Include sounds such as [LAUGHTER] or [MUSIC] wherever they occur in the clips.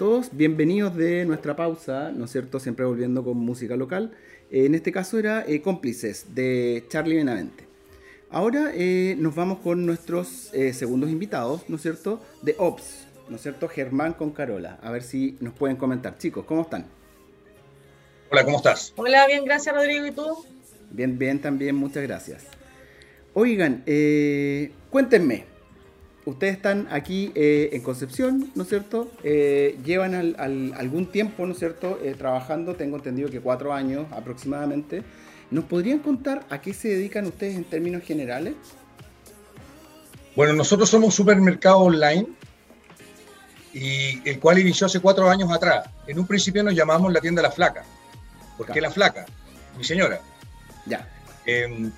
todos, bienvenidos de nuestra pausa, ¿no es cierto? Siempre volviendo con música local. Eh, en este caso era eh, Cómplices de Charlie Benavente. Ahora eh, nos vamos con nuestros segundos invitados, ¿no es cierto? De Ops, ¿no es cierto? Germán con Carola. A ver si nos pueden comentar. Chicos, ¿cómo están? Hola, ¿cómo estás? Hola, bien, gracias Rodrigo. ¿Y tú? Bien, bien, también, muchas gracias. Oigan, cuéntenme, ustedes están aquí eh, en Concepción, ¿no es cierto? Eh, llevan algún tiempo, ¿no es cierto?, eh, trabajando, tengo entendido que cuatro años aproximadamente. ¿Nos podrían contar a qué se dedican ustedes en términos generales? Bueno, nosotros somos supermercado online y el cual inició hace cuatro años atrás. En un principio nos llamamos la tienda La Flaca. ¿Por qué La Flaca? Mi señora. Ya. Em,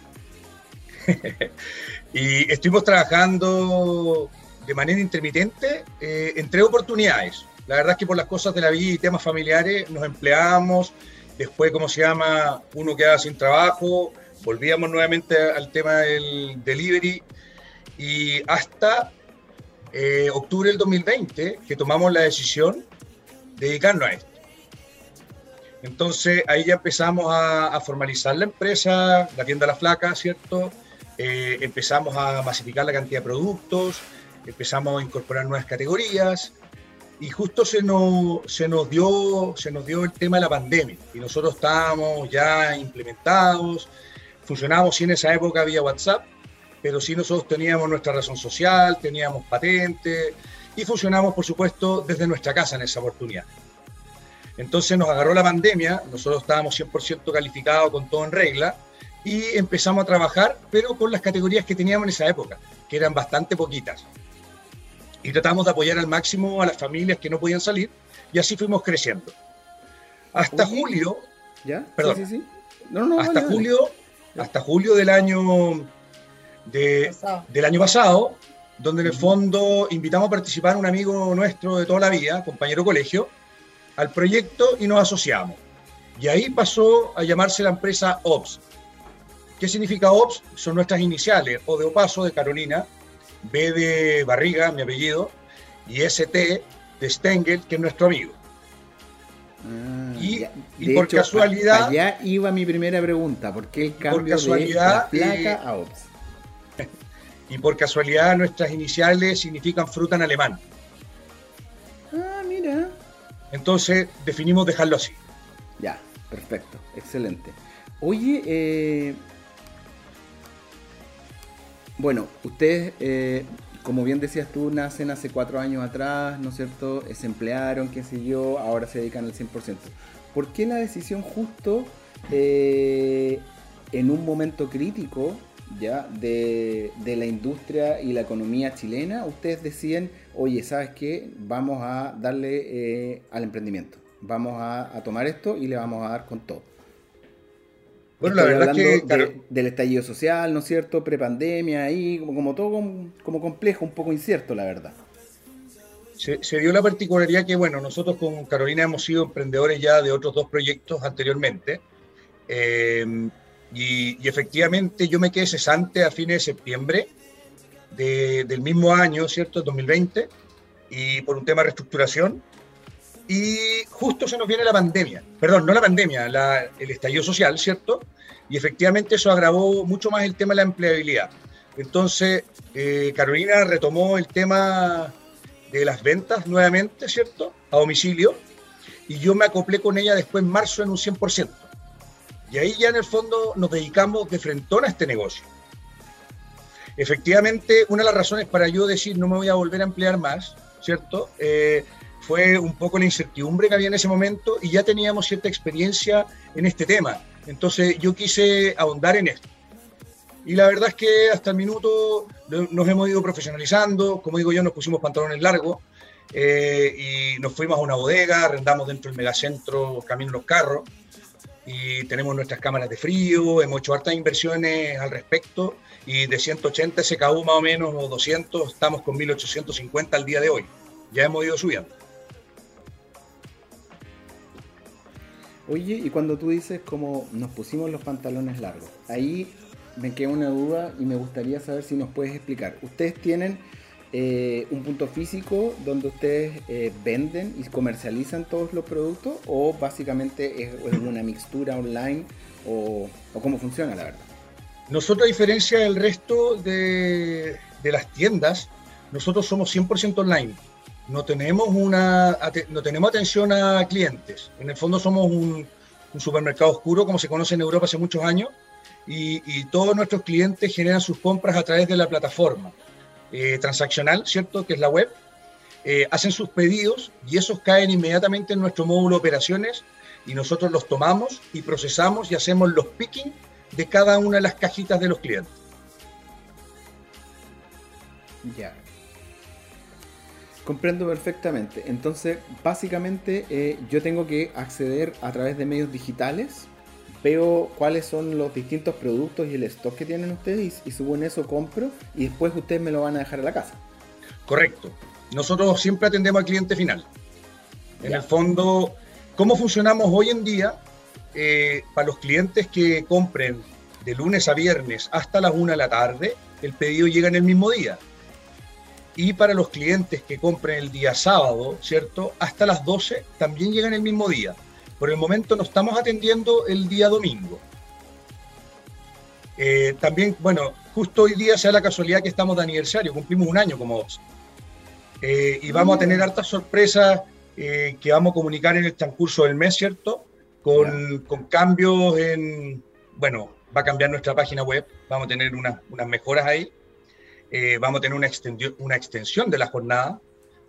[LAUGHS] y estuvimos trabajando de manera intermitente eh, en tres oportunidades. La verdad es que por las cosas de la vida y temas familiares nos empleábamos, después, ¿cómo se llama? Uno quedaba sin trabajo, volvíamos nuevamente al tema del delivery y hasta eh, octubre del 2020 que tomamos la decisión de dedicarnos a esto. Entonces ahí ya empezamos a, a formalizar la empresa, la tienda La Flaca, ¿cierto? Eh, empezamos a masificar la cantidad de productos, empezamos a incorporar nuevas categorías y justo se nos, se nos, dio, se nos dio el tema de la pandemia y nosotros estábamos ya implementados, funcionábamos sí en esa época vía WhatsApp, pero sí nosotros teníamos nuestra razón social, teníamos patente y funcionamos por supuesto desde nuestra casa en esa oportunidad. Entonces nos agarró la pandemia, nosotros estábamos 100% calificados con todo en regla, y empezamos a trabajar, pero con las categorías que teníamos en esa época, que eran bastante poquitas. Y tratamos de apoyar al máximo a las familias que no podían salir y así fuimos creciendo. Hasta julio, ¿ya? Perdón, sí, sí, hasta julio, hasta julio del año de, del año pasado, donde en el fondo invitamos a participar a un amigo nuestro de toda la vida, compañero colegio, al proyecto y nos asociamos. Y ahí pasó a llamarse la empresa OPS, ¿Qué significa OPS? Son nuestras iniciales, O de Opaso de Carolina, B de Barriga, mi apellido, y ST de Stengel, que es nuestro amigo. Ah, y, por casualidad. Allá iba mi primera pregunta, ¿por qué el cambio de la placa a OPS? [LAUGHS] Y por casualidad nuestras iniciales significan fruta en alemán. Ah, mira. Entonces definimos dejarlo así. Ya, perfecto, excelente. Oye, eh, bueno, ustedes, eh, como bien decías tú, nacen hace cuatro años atrás, ¿no es cierto? Se emplearon, qué sé yo, ahora se dedican al 100%. ¿Por qué la decisión justo eh, en un momento crítico ya de, la industria y la economía chilena, ustedes deciden, oye, ¿sabes qué? Vamos a darle eh, al emprendimiento. Vamos a tomar esto y le vamos a dar con todo. Bueno, la verdad que del estallido social, ¿no es cierto? Prepandemia, ahí, como, como todo como, complejo, un poco incierto, la verdad. Se, dio la particularidad que, bueno, nosotros con Carolina hemos sido emprendedores ya de otros dos proyectos anteriormente. Eh, y, efectivamente yo me quedé cesante a fines de septiembre del mismo año, ¿cierto? 2020, y por un tema de reestructuración y justo se nos viene la pandemia, perdón, no la pandemia, el estallido social, ¿cierto? Y efectivamente eso agravó mucho más el tema de la empleabilidad. Entonces, eh, Carolina retomó el tema de las ventas nuevamente, ¿cierto? A domicilio. Y yo me acoplé con ella después en marzo en un 100%. Y ahí ya en el fondo nos dedicamos de frentón a este negocio. Efectivamente, una de las razones para yo decir no me voy a volver a emplear más, ¿cierto? Eh, fue un poco la incertidumbre que había en ese momento y ya teníamos cierta experiencia en este tema. Entonces yo quise ahondar en esto. Y la verdad es que hasta el minuto nos hemos ido profesionalizando, como digo yo, nos pusimos pantalones largos eh, y nos fuimos a una bodega, arrendamos dentro del megacentro Camino Los Carros y tenemos nuestras cámaras de frío, hemos hecho hartas inversiones al respecto y de 180 SKU más o menos o 200 estamos con 1850 al día de hoy. Ya hemos ido subiendo. Oye, y cuando tú dices como nos pusimos los pantalones largos, ahí me queda una duda y me gustaría saber si nos puedes explicar. Ustedes tienen eh, un punto físico donde ustedes eh, venden y comercializan todos los productos o básicamente es, una mixtura online o, cómo funciona la verdad? Nosotros a diferencia del resto de, las tiendas, nosotros somos 100% online. No tenemos, una, no tenemos atención a clientes. En el fondo somos un, supermercado oscuro como se conoce en Europa hace muchos años y, todos nuestros clientes generan sus compras a través de la plataforma. Eh, transaccional, ¿cierto? Que es la web, eh, hacen sus pedidos y esos caen inmediatamente en nuestro módulo de operaciones y nosotros los tomamos y procesamos y hacemos los picking de cada una de las cajitas de los clientes. Ya. Comprendo perfectamente. Entonces, básicamente eh, yo tengo que acceder a través de medios digitales veo cuáles son los distintos productos y el stock que tienen ustedes y, y según eso compro y después ustedes me lo van a dejar a la casa. Correcto. Nosotros siempre atendemos al cliente final. En el fondo, ¿cómo funcionamos hoy en día? Eh, para los clientes que compren de lunes a viernes hasta las 1 de la tarde, el pedido llega en el mismo día. Y para los clientes que compren el día sábado, ¿cierto? Hasta las 12 también llega en el mismo día. Por el momento no estamos atendiendo el día domingo. Eh, también, bueno, justo hoy día sea la casualidad que estamos de aniversario, cumplimos un año como dos. Eh, y vamos a tener mm. hartas sorpresas eh, que vamos a comunicar en el transcurso del mes, ¿cierto? Con, cambios en, bueno, va a cambiar nuestra página web, vamos a tener unas, mejoras ahí, vamos a tener una extensión, una extensión de la jornada.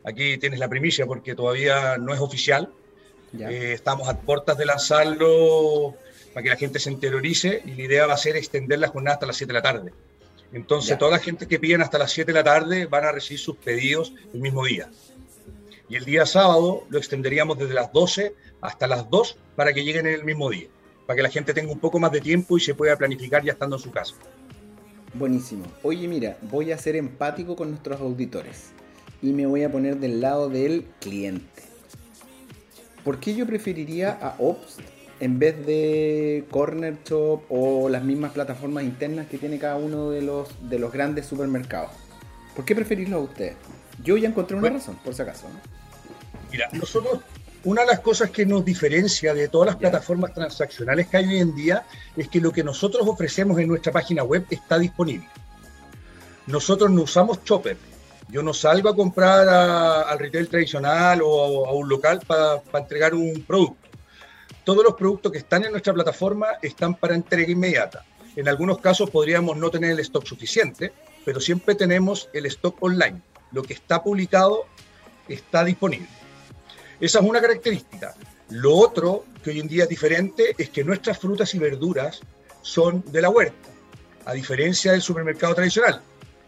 Aquí tienes la primicia porque todavía no es oficial, eh, estamos a puertas de lanzarlo para que la gente se interiorice y la idea va a ser extender la jornada hasta las 7 de la tarde. Entonces, toda la gente que piden hasta las 7 de la tarde van a recibir sus pedidos el mismo día. Y el día sábado lo extenderíamos desde las 12 hasta las 2 para que lleguen en el mismo día, para que la gente tenga un poco más de tiempo y se pueda planificar ya estando en su casa. Buenísimo. Oye, mira, voy a ser empático con nuestros auditores y me voy a poner del lado del cliente. ¿Por qué yo preferiría a Ops en vez de Corner Shop o las mismas plataformas internas que tiene cada uno de los, de los grandes supermercados? ¿Por qué preferirlo a ustedes? Yo ya encontré una razón, por si acaso. Mira, nosotros, una de las cosas que nos diferencia de todas las plataformas transaccionales que hay hoy en día es que lo que nosotros ofrecemos en nuestra página web está disponible. Nosotros no usamos Chopper, yo no salgo a comprar al retail tradicional o a, un local para entregar un producto. Todos los productos que están en nuestra plataforma están para entrega inmediata. En algunos casos podríamos no tener el stock suficiente, pero siempre tenemos el stock online. Lo que está publicado está disponible. Esa es una característica. Lo otro que hoy en día es diferente es que nuestras frutas y verduras son de la huerta, a diferencia del supermercado tradicional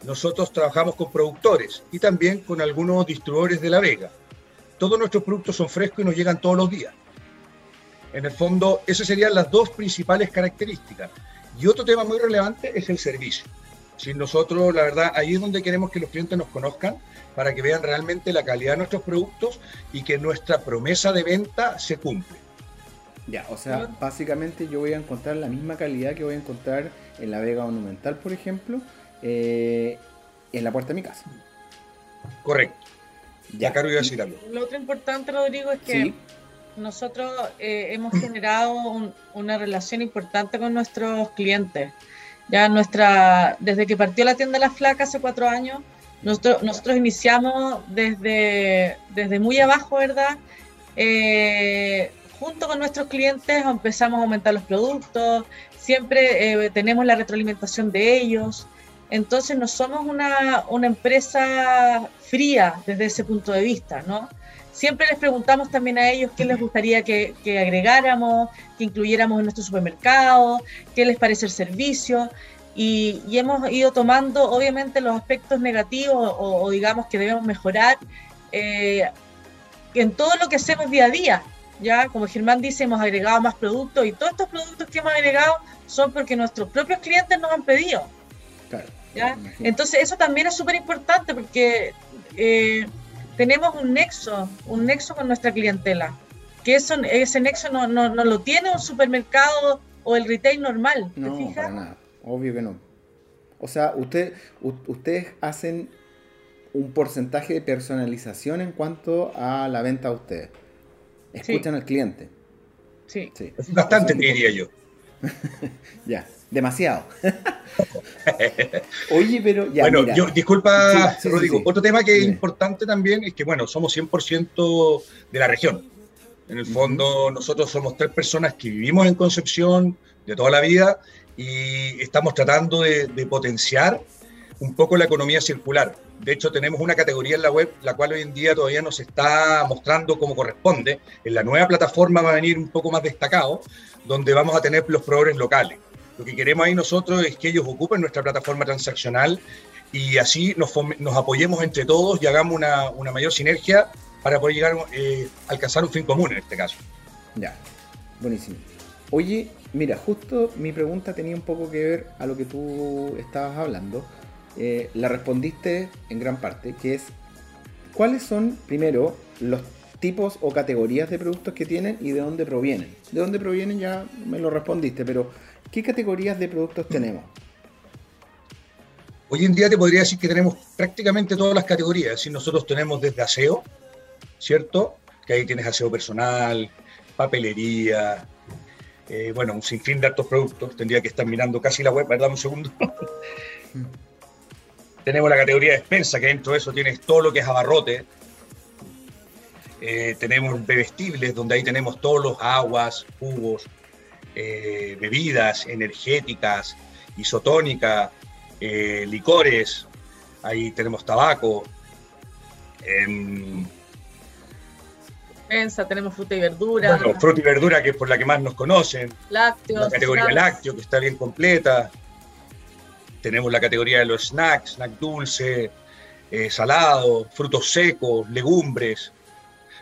nosotros trabajamos con productores y también con algunos distribuidores de La Vega. Todos nuestros productos son frescos y nos llegan todos los días. En el fondo, esas serían las dos principales características. Y otro tema muy relevante es el servicio. Si nosotros, la verdad, ahí es donde queremos que los clientes nos conozcan para que vean realmente la calidad de nuestros productos y que nuestra promesa de venta se cumple. Ya, o sea, básicamente yo voy a encontrar la misma calidad que voy a encontrar en la Vega Monumental, por ejemplo, eh, en la puerta de mi casa. Correcto. Ya, Caro iba a decir algo. Lo otro importante, Rodrigo, es que nosotros eh, hemos generado una relación importante con nuestros clientes. Ya nuestra, desde que partió la tienda La Flaca hace cuatro años, nosotros, nosotros iniciamos desde, desde muy abajo, ¿verdad? Eh, junto con nuestros clientes empezamos a aumentar los productos, siempre tenemos la retroalimentación de ellos. Entonces no somos una, empresa fría desde ese punto de vista, ¿no? Siempre les preguntamos también a ellos qué les gustaría que, agregáramos, que incluyéramos en nuestro supermercado, qué les parece el servicio. Y, hemos ido tomando, obviamente, los aspectos negativos o, digamos que debemos mejorar eh, en todo lo que hacemos día a día. Ya, como Germán dice, hemos agregado más productos y todos estos productos que hemos agregado son porque nuestros propios clientes nos han pedido. Entonces eso también es súper importante porque eh, tenemos un nexo, un nexo con nuestra clientela, que eso, ese nexo no, no, no lo tiene un supermercado o el retail normal. ¿te no, para nada, obvio que no. O sea, usted, ustedes hacen un porcentaje de personalización en cuanto a la venta a ustedes. Escuchan al cliente. Sí. bastante, diría yo. [LAUGHS] ya, demasiado. [LAUGHS] Oye, pero ya. Bueno, yo, disculpa, Rodrigo. Otro tema que es importante también es que, bueno, somos 100% de la región. En el fondo, nosotros somos tres personas que vivimos en Concepción de toda la vida y estamos tratando de, de potenciar un poco la economía circular. De hecho, tenemos una categoría en la web, la cual hoy en día todavía nos está mostrando como corresponde. En la nueva plataforma va a venir un poco más destacado, donde vamos a tener los proveedores locales. Lo que queremos ahí nosotros es que ellos ocupen nuestra plataforma transaccional y así nos, nos apoyemos entre todos y hagamos una, mayor sinergia para poder llegar eh, alcanzar un fin común en este caso. Ya, buenísimo. Oye, mira, justo mi pregunta tenía un poco que ver a lo que tú estabas hablando eh, la respondiste en gran parte, que es cuáles son, primero, los tipos o categorías de productos que tienen y de dónde provienen. De dónde provienen ya me lo respondiste, pero ¿qué categorías de productos tenemos? Hoy en día te podría decir que tenemos prácticamente todas las categorías. Si nosotros tenemos desde aseo, ¿cierto? Que ahí tienes aseo personal, papelería, eh, bueno, un sinfín de altos productos. Tendría que estar mirando casi la web, ¿verdad? Un segundo. [LAUGHS] Tenemos la categoría de despensa, que dentro de eso tienes todo lo que es abarrote. Eh, tenemos bebestibles, donde ahí tenemos todos los aguas, jugos, eh, bebidas energéticas, isotónicas, eh, licores. Ahí tenemos tabaco. Despensa, tenemos fruta y verdura. Bueno, fruta y verdura, que es por la que más nos conocen. Lácteos. La categoría lácteo, que está bien completa tenemos la categoría de los snacks, snack dulce, eh, salado, frutos secos, legumbres.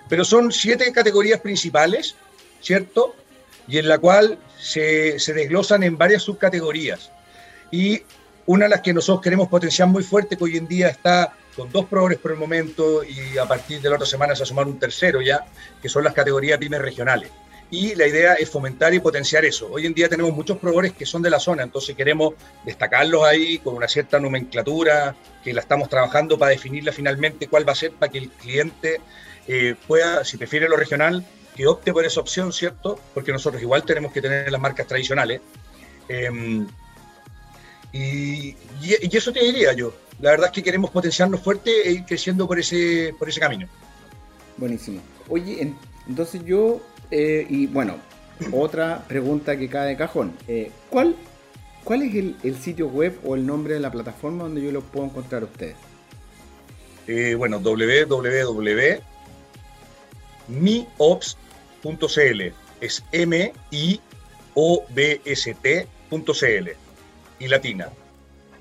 Pero son siete categorías principales, ¿cierto? Y en la cual se, desglosan en varias subcategorías. Y una de las que nosotros queremos potenciar muy fuerte, que hoy en día está con dos proveedores por el momento y a partir de la otra semana se va a sumar un tercero ya, que son las categorías pymes regionales y la idea es fomentar y potenciar eso. Hoy en día tenemos muchos proveedores que son de la zona, entonces queremos destacarlos ahí con una cierta nomenclatura que la estamos trabajando para definirla finalmente cuál va a ser para que el cliente eh, pueda, si prefiere lo regional, que opte por esa opción, ¿cierto? Porque nosotros igual tenemos que tener las marcas tradicionales. Em, y, eso te diría yo. La verdad es que queremos potenciarnos fuerte e ir creciendo por ese, por ese camino. Buenísimo. Oye, entonces yo eh, y bueno, otra pregunta que cae de cajón. Eh, ¿cuál, ¿Cuál es el, sitio web o el nombre de la plataforma donde yo lo puedo encontrar a ustedes? Eh, bueno, es m i o b s t.cl y latina.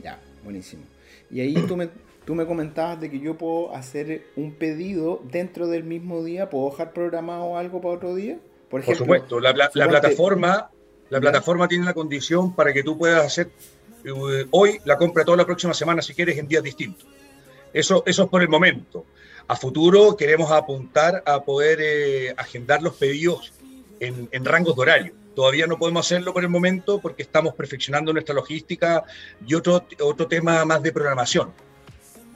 Ya, buenísimo. Y ahí tú me, tú me comentabas de que yo puedo hacer un pedido dentro del mismo día, puedo dejar programado algo para otro día. Por, supuesto, la, plataforma, la plataforma tiene la condición para que tú puedas hacer eh, hoy la compra toda la próxima semana si quieres en días distintos. Eso, eso es por el momento. A futuro queremos apuntar a poder eh, agendar los pedidos en, en rangos de horario. Todavía no podemos hacerlo por el momento porque estamos perfeccionando nuestra logística y otro, otro tema más de programación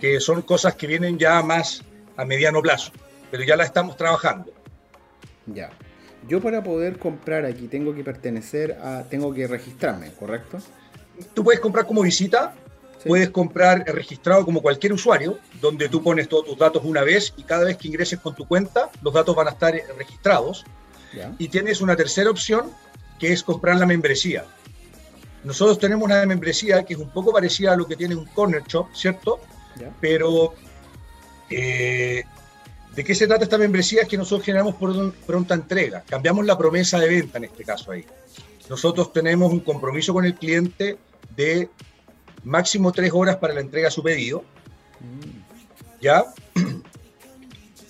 que son cosas que vienen ya más a mediano plazo, pero ya las estamos trabajando. Ya. Yo para poder comprar aquí tengo que pertenecer a, tengo que registrarme, ¿correcto? Tú puedes comprar como visita, puedes comprar registrado como cualquier usuario, donde tú pones todos tus datos una vez y cada vez que ingreses con tu cuenta, los datos van a estar registrados. Y tienes una tercera opción, que es comprar la membresía. Nosotros tenemos una membresía que es un poco parecida a lo que tiene un corner shop, ¿cierto? Pero, eh, ¿de qué se trata esta membresía? Es que nosotros generamos pronta entrega, cambiamos la promesa de venta en este caso ahí. Nosotros tenemos un compromiso con el cliente de máximo tres horas para la entrega de su pedido. ¿Ya? [CLEARS THROAT]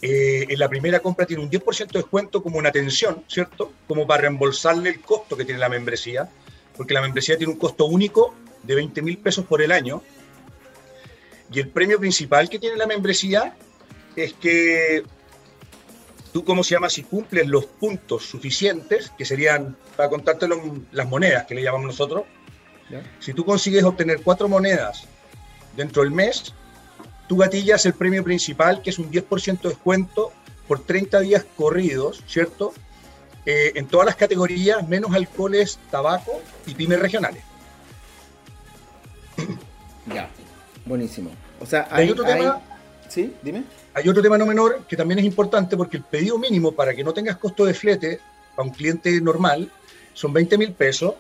Eh, en la primera compra tiene un 10% de descuento como una atención, ¿cierto? Como para reembolsarle el costo que tiene la membresía, porque la membresía tiene un costo único de 20 mil pesos por el año, y el premio principal que tiene la membresía es que tú, ¿cómo se llama? Si cumples los puntos suficientes, que serían, para contarte las monedas que le llamamos nosotros, si tú consigues obtener cuatro monedas dentro del mes, tú gatillas el premio principal, que es un 10% de descuento por 30 días corridos, ¿cierto? Eh, en todas las categorías, menos alcoholes, tabaco y pymes regionales. [CLEARS THROAT] Ya, buenísimo. O sea, hay, otro tema. Sí, dime. Hay otro tema no menor que también es importante porque el pedido mínimo para que no tengas costo de flete para un cliente normal son 20 mil pesos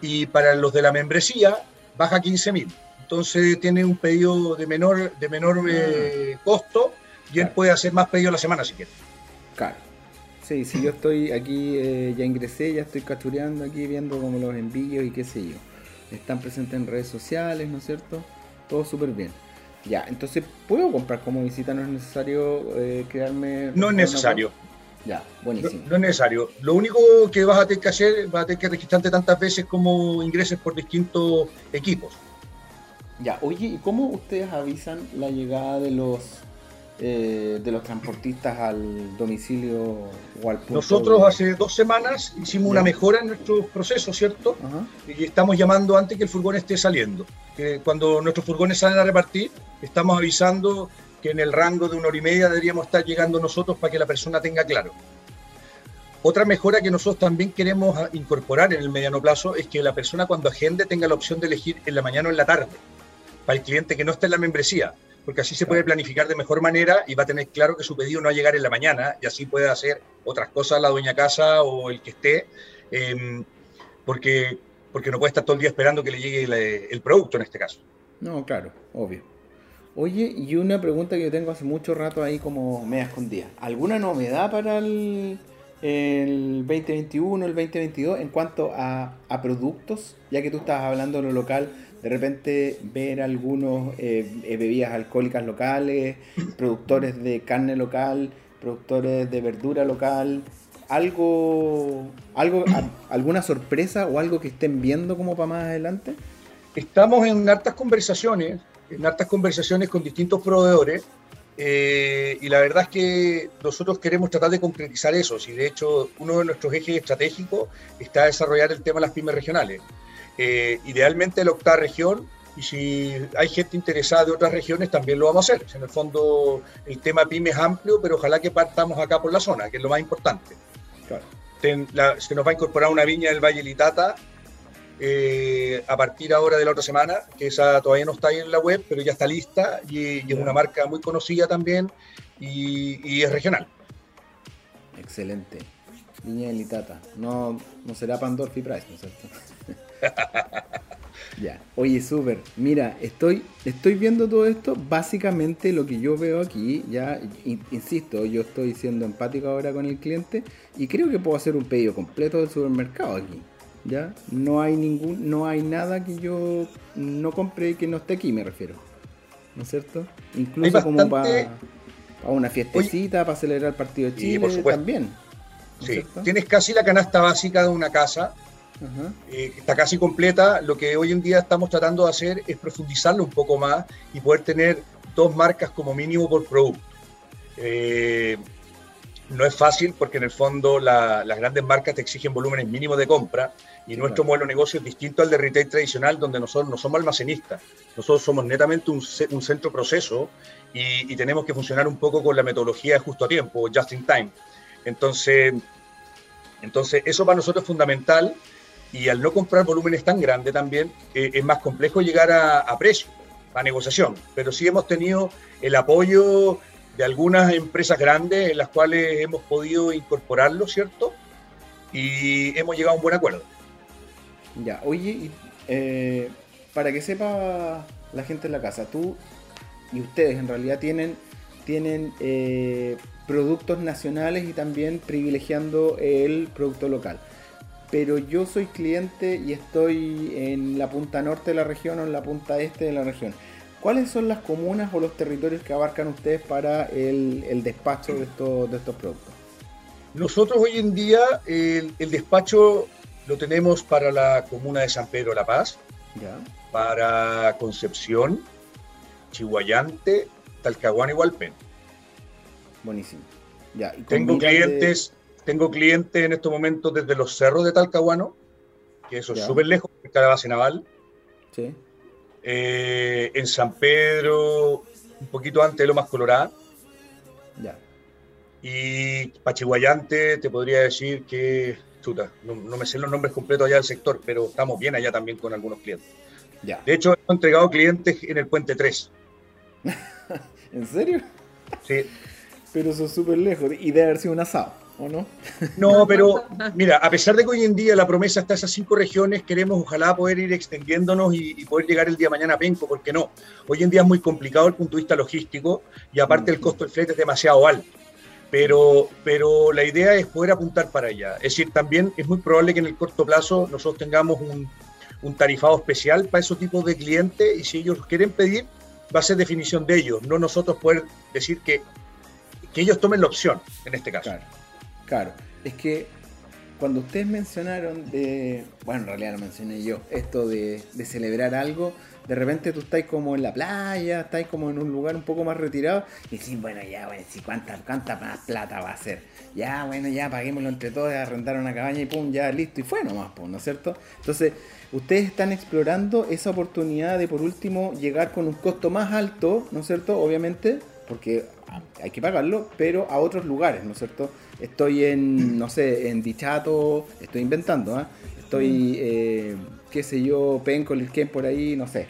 y para los de la membresía baja 15 mil. Entonces tiene un pedido de menor, de menor eh, ah. costo y él puede hacer más pedidos la semana si quiere. Claro. Sí, si yo estoy aquí, eh, ya ingresé, ya estoy capturando aquí, viendo como los envíos y qué sé yo. Están presentes en redes sociales, ¿no es cierto? Todo súper bien. Ya, entonces, ¿puedo comprar como visita? ¿No es necesario eh, quedarme...? No es necesario. Ya, buenísimo. No, es necesario. Lo único que vas a tener que hacer, vas a tener que registrarte tantas veces como ingreses por distintos equipos. Ya, oye, ¿y cómo ustedes avisan la llegada de los eh, de los transportistas al domicilio o al punto? Nosotros hace dos semanas hicimos una mejora en nuestro proceso, ¿cierto? Y estamos llamando antes que el furgón esté saliendo. Que cuando nuestros furgones salen a repartir, estamos avisando que en el rango de una hora y media deberíamos estar llegando nosotros para que la persona tenga claro. Otra mejora que nosotros también queremos incorporar en el mediano plazo es que la persona cuando agende tenga la opción de elegir en la mañana o en la tarde, para el cliente que no esté en la membresía porque así se puede planificar de mejor manera y va a tener claro que su pedido no va a llegar en la mañana y así puede hacer otras cosas la dueña casa o el que esté, em, porque, porque no puede estar todo el día esperando que le llegue el, producto en este caso. No, claro, obvio. Oye, y una pregunta que yo tengo hace mucho rato ahí como me escondía. ¿Alguna novedad para el, el 2021, el 2022 en cuanto a, a productos? Ya que tú estabas hablando de lo local, de repente ver algunos eh, bebidas alcohólicas locales, productores de carne local, productores de verdura local, algo, algo, alguna sorpresa o algo que estén viendo como para más adelante. Estamos en hartas conversaciones, en hartas conversaciones con distintos proveedores. Eh, y la verdad es que nosotros queremos tratar de concretizar eso. Y de hecho, uno de nuestros ejes estratégicos está desarrollar el tema de las pymes regionales. Eh, idealmente la octava región, y si hay gente interesada de otras regiones, también lo vamos a hacer. En el fondo, el tema PYME es amplio, pero ojalá que partamos acá por la zona, que es lo más importante. se nos va a incorporar una viña del Valle Litata eh, a partir ahora de la otra semana, que esa todavía no está ahí en la web, pero ya está lista y, es una marca muy conocida también y, es regional. Excelente. Viña del. No, no será Pandorfi Price, ¿no es cierto? [LAUGHS] ya. Oye, súper. Mira, estoy, estoy viendo todo esto. Básicamente lo que yo veo aquí, ya, insisto, yo estoy siendo empático ahora con el cliente y creo que puedo hacer un pedido completo del supermercado aquí. ¿Ya? No hay ningún, no hay nada que yo no compre que no esté aquí, me refiero. ¿No es cierto? Incluso como para una fiestecita, para celebrar el partido de Chile también. sí, tienes casi la canasta básica de una casa eh, está casi completa. Lo que hoy en día estamos tratando de hacer es profundizarlo un poco más y poder tener dos marcas como mínimo por producto. Eh, no es fácil porque en el fondo las grandes marcas te exigen volúmenes mínimos de compra y nuestro modelo de negocio es distinto al de retail tradicional donde nosotros no somos almacenistas, nosotros somos netamente un, centro proceso y, y, tenemos que funcionar un poco con la metodología de justo a tiempo, just in time. Entonces, entonces eso para nosotros es fundamental y al no comprar volúmenes tan grandes también eh, es más complejo llegar a, precio, a negociación. Pero sí hemos tenido el apoyo de algunas empresas grandes en las cuales hemos podido incorporarlo, ¿cierto? Y hemos llegado a un buen acuerdo. Ya, oye, eh, para que sepa la gente en la casa, tú y ustedes en realidad tienen, tienen eh, productos nacionales y también privilegiando el producto local pero yo soy cliente y estoy en la punta norte de la región o en la punta este de la región. ¿Cuáles son las comunas o los territorios que abarcan ustedes para el, despacho de estos, de estos productos? Nosotros hoy en día el, despacho lo tenemos para la comuna de San Pedro La Paz, para Concepción, Chihuayante, Talcahuano y Hualpén. Buenísimo. Ya, Tengo clientes tengo clientes en estos momentos desde los cerros de Talcahuano, que eso es súper lejos, de la base naval. Sí. Eh, en San Pedro, un poquito antes de Lomas Colorada. Ya. Y Pachiguayante, te podría decir que, chuta, no, me sé los nombres completos allá del sector, pero estamos bien allá también con algunos clientes. Ya. De hecho, hemos entregado clientes en el Puente 3. [LAUGHS] ¿En serio? Sí. Pero eso es súper lejos y debe haber sido un asado, ¿o no? No, pero mira, a pesar de que hoy en día la promesa está esas cinco regiones, queremos ojalá poder ir extendiéndonos y, poder llegar el día de mañana a Penco, ¿por qué no? Hoy en día es muy complicado el punto de vista logístico y aparte el costo del flete es demasiado alto. Pero, pero la idea es poder apuntar para allá. Es decir, también es muy probable que en el corto plazo nosotros tengamos un, un tarifado especial para esos tipos de clientes y si ellos quieren pedir, va a ser definición de ellos, no nosotros poder decir que, que ellos tomen la opción en este caso. Claro, claro. Es que cuando ustedes mencionaron de, bueno, en realidad lo mencioné yo, esto de, celebrar algo, de repente tú estás como en la playa, estás como en un lugar un poco más retirado y decís, bueno, ya, bueno, si cuánta, cuánta más plata va a ser. Ya, bueno, ya paguémoslo entre todos, arrendar una cabaña y pum, ya listo, y fue nomás, pum, ¿no es cierto? Entonces, ustedes están explorando esa oportunidad de por último llegar con un costo más alto, ¿no es cierto? Obviamente, porque hay que pagarlo, pero a otros lugares, ¿no es cierto? Estoy en, no sé, en Dichato, estoy inventando, ¿ah? Estoy, eh, qué sé yo, Penco, por ahí, no sé.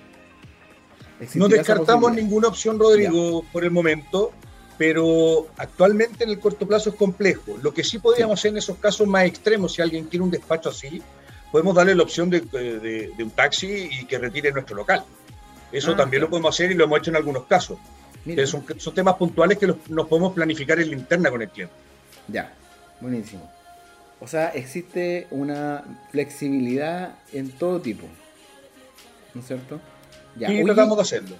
No descartamos ninguna opción, Rodrigo, por el momento, pero actualmente en el corto plazo es complejo. Lo que sí podríamos hacer en esos casos más extremos, si alguien quiere un despacho así, podemos darle la opción de, un taxi y que retire nuestro local. Eso ah, también lo podemos hacer y lo hemos hecho en algunos casos. Son, son, temas puntuales que nos podemos planificar en la interna con el cliente. Ya, buenísimo. O sea, existe una flexibilidad en todo tipo. ¿No es cierto? Ya. Y tratamos de hacerlo.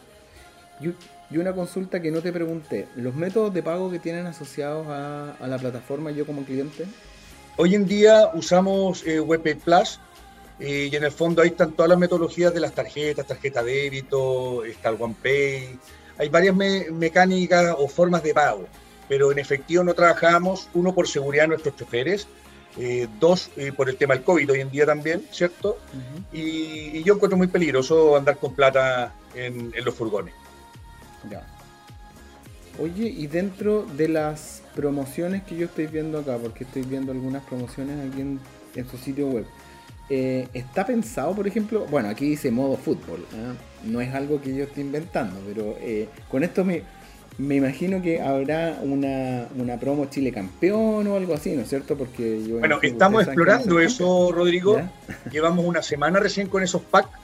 Y, una consulta que no te pregunté. ¿Los métodos de pago que tienen asociados a, a la plataforma yo como cliente? Hoy en día usamos eh, WebPay Plus eh, y en el fondo ahí están todas las metodologías de las tarjetas, tarjeta débito, está el OnePay. Hay varias mecánicas o formas de pago, pero en efectivo no trabajamos, uno por seguridad de nuestros choferes, eh, dos por el tema del COVID hoy en día también, ¿cierto? y, yo encuentro muy peligroso andar con plata en, en los furgones. Ya. Oye, y dentro de las promociones que yo estoy viendo acá, porque estoy viendo algunas promociones aquí en, su sitio web, eh, está pensado, por ejemplo, bueno, aquí dice modo fútbol, no es algo que yo estoy inventando, pero eh, con esto me, me imagino que habrá una, una, promo Chile campeón o algo así, ¿no es cierto? Porque bueno, estamos explorando eso, Rodrigo. [LAUGHS] Llevamos una semana recién con esos packs.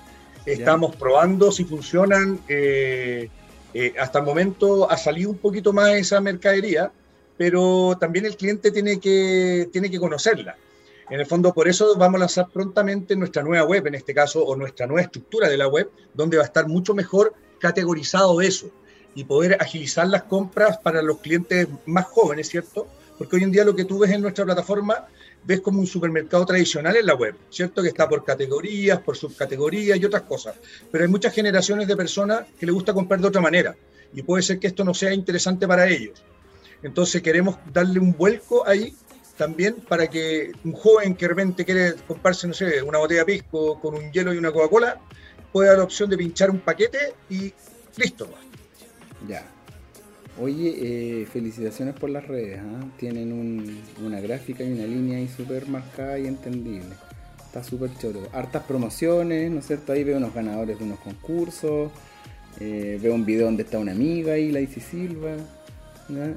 Estamos probando si funcionan. Eh, eh, hasta el momento ha salido un poquito más esa mercadería, pero también el cliente tiene que, tiene que conocerla. En el fondo, por eso vamos a lanzar prontamente nuestra nueva web, en este caso, o nuestra nueva estructura de la web, donde va a estar mucho mejor categorizado eso y poder agilizar las compras para los clientes más jóvenes, ¿cierto? Porque hoy en día lo que tú ves en nuestra plataforma ves como un supermercado tradicional en la web, ¿cierto? Que está por categorías, por subcategorías y otras cosas. Pero hay muchas generaciones de personas que les gusta comprar de otra manera y puede ser que esto no sea interesante para ellos. Entonces queremos darle un vuelco ahí también para que un joven que de repente quiere comprarse, no sé, una botella de pisco con un hielo y una Coca-Cola, pueda dar la opción de pinchar un paquete y listo. Ya. Oye, eh, felicitaciones por las redes, ¿ah? tienen una gráfica y una línea ahí súper marcada y entendible. Está súper choro. Hartas promociones, ¿no es cierto? Ahí veo unos ganadores de unos concursos. Eh, veo un video donde está una amiga ahí, la Isis Silva.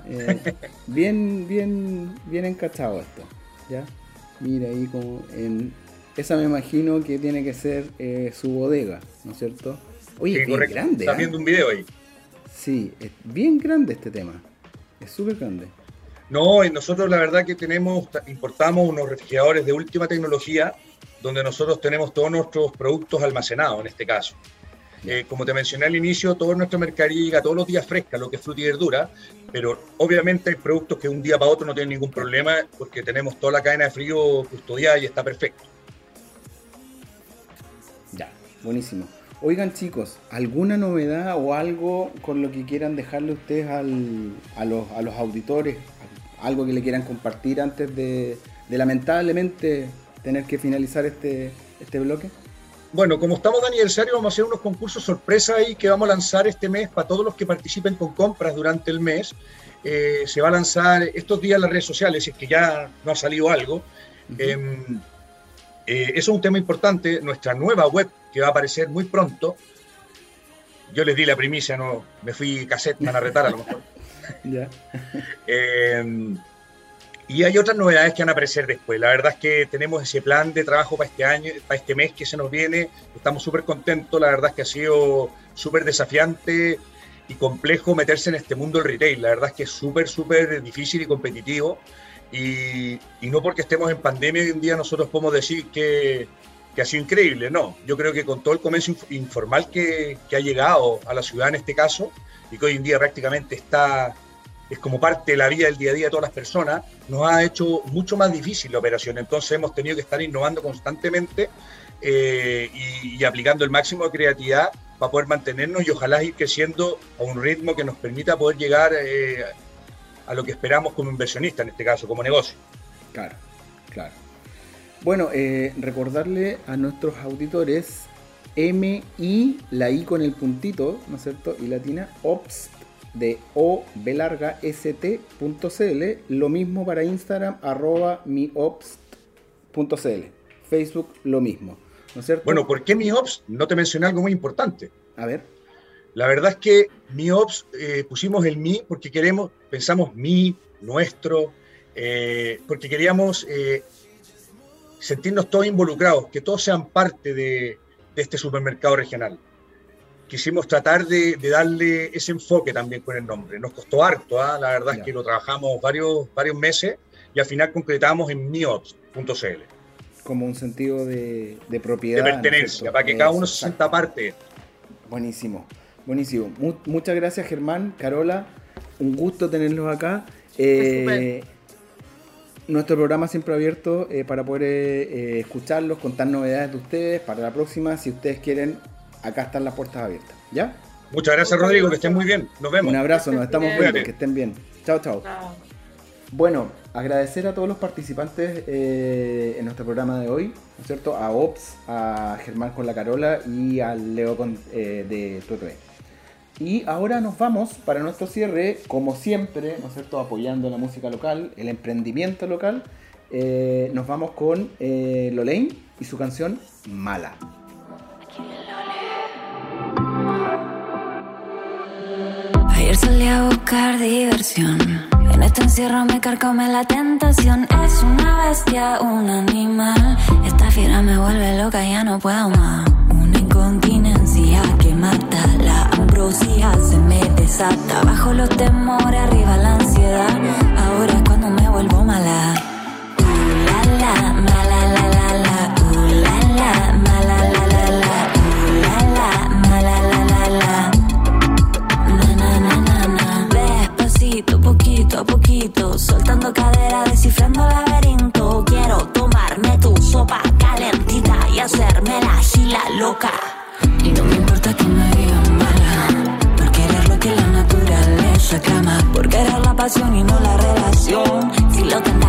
Eh, [LAUGHS] bien, bien, bien encachado esto. ¿ya? Mira ahí como en... Esa me imagino que tiene que ser su bodega, ¿no es cierto? Oye, sí, bien grande. Está ¿ah? viendo un video ahí. Sí, es bien grande este tema. Es súper grande. No, y nosotros la verdad que tenemos, importamos unos refrigeradores de última tecnología, donde nosotros tenemos todos nuestros productos almacenados en este caso. Eh, como te mencioné al inicio, todo nuestro mercadería llega todos los días fresca, lo que es fruta y verdura, pero obviamente hay productos que un día para otro no tienen ningún problema porque tenemos toda la cadena de frío custodiada y está perfecto. Ya, buenísimo. Oigan chicos, ¿alguna novedad o algo con lo que quieran dejarle ustedes a, los, auditores? ¿Algo que le quieran compartir antes de, lamentablemente tener que finalizar este, este bloque? bueno, como estamos de aniversario, vamos a hacer unos concursos sorpresa ahí que vamos a lanzar este mes para todos los que participen con compras durante el mes. Eh, se va a lanzar estos días en las redes sociales, si es que ya no ha salido algo. Eh, eso es un tema importante. Nuestra nueva web, que va a aparecer muy pronto. Yo les di la primicia, no me fui cassette, me van a retar a lo mejor. [LAUGHS] Em, y hay otras novedades que van a aparecer después. La verdad es que tenemos ese plan de trabajo para este año, para este mes que se nos viene. Estamos súper contentos. La verdad es que ha sido súper desafiante y complejo meterse en este mundo del retail. La verdad es que es súper, súper difícil y competitivo. Y, no porque estemos en pandemia hoy en día nosotros podemos decir que, ha sido increíble. No, yo creo que con todo el comercio informal que, que ha llegado a la ciudad en este caso y que hoy en día prácticamente está es como parte de la vida del día a día de todas las personas, nos ha hecho mucho más difícil la operación. Entonces hemos tenido que estar innovando constantemente eh, y, aplicando el máximo de creatividad para poder mantenernos y ojalá ir creciendo a un ritmo que nos permita poder llegar eh, a lo que esperamos como inversionista, en este caso, como negocio. Claro, claro. Bueno, eh, recordarle a nuestros auditores MI, la I con el puntito, ¿no es cierto? Y latina, OPS de o b larga st.cl, lo mismo para Instagram, arroba miops.cl, Facebook lo mismo. ¿No es cierto? Bueno, ¿por qué miops? No te mencioné algo muy importante. A ver. La verdad es que miops eh, pusimos el mi porque queremos, pensamos mi, nuestro, eh, porque queríamos eh, sentirnos todos involucrados, que todos sean parte de este supermercado regional quisimos tratar de, darle ese enfoque también con el nombre. Nos costó harto, ¿ah? la verdad es que lo trabajamos varios, varios meses y al final concretamos en miops.cl. Como un sentido de, propiedad. De pertenencia, para que cada uno se sienta parte. Buenísimo, buenísimo. muchas gracias Germán, Carola, un gusto tenerlos acá. Eh, nuestro programa siempre abierto eh, para poder eh, escucharlos, contar novedades de ustedes para la próxima. Si ustedes quieren acá están las puertas abiertas. ¿Ya? Muchas gracias, Rodrigo, que estén muy bien. Nos vemos. Un abrazo, nos estamos viendo, que estén bien. Chao, chao. Bueno, agradecer a todos los participantes eh, en nuestro programa de hoy, ¿no es cierto? A Ops, a Germán con la Carola y al Leo con, eh, de Tuetue. Y ahora nos vamos para nuestro cierre, como siempre, ¿no es cierto? Apoyando la música local, el emprendimiento local. Eh, nos vamos con Lolaine y su canción Mala. Ayer salí a buscar diversión. En este encierro me carcome la tentación. Es una bestia, un animal. Esta fiera me vuelve loca, ya no puedo más. Una incontinencia que mata. La ambrosía se me desata. Bajo los temores, arriba la ansiedad. Ahora es cuando me vuelvo mala. La la, mala la la la. La la, mala la la la. La la, mala la la la. poquito a poquito, soltando cadera, descifrando laberinto. Quiero tomarme tu sopa calentita y hacerme la gila loca. Pasión y no la relación. Si lo tentaron,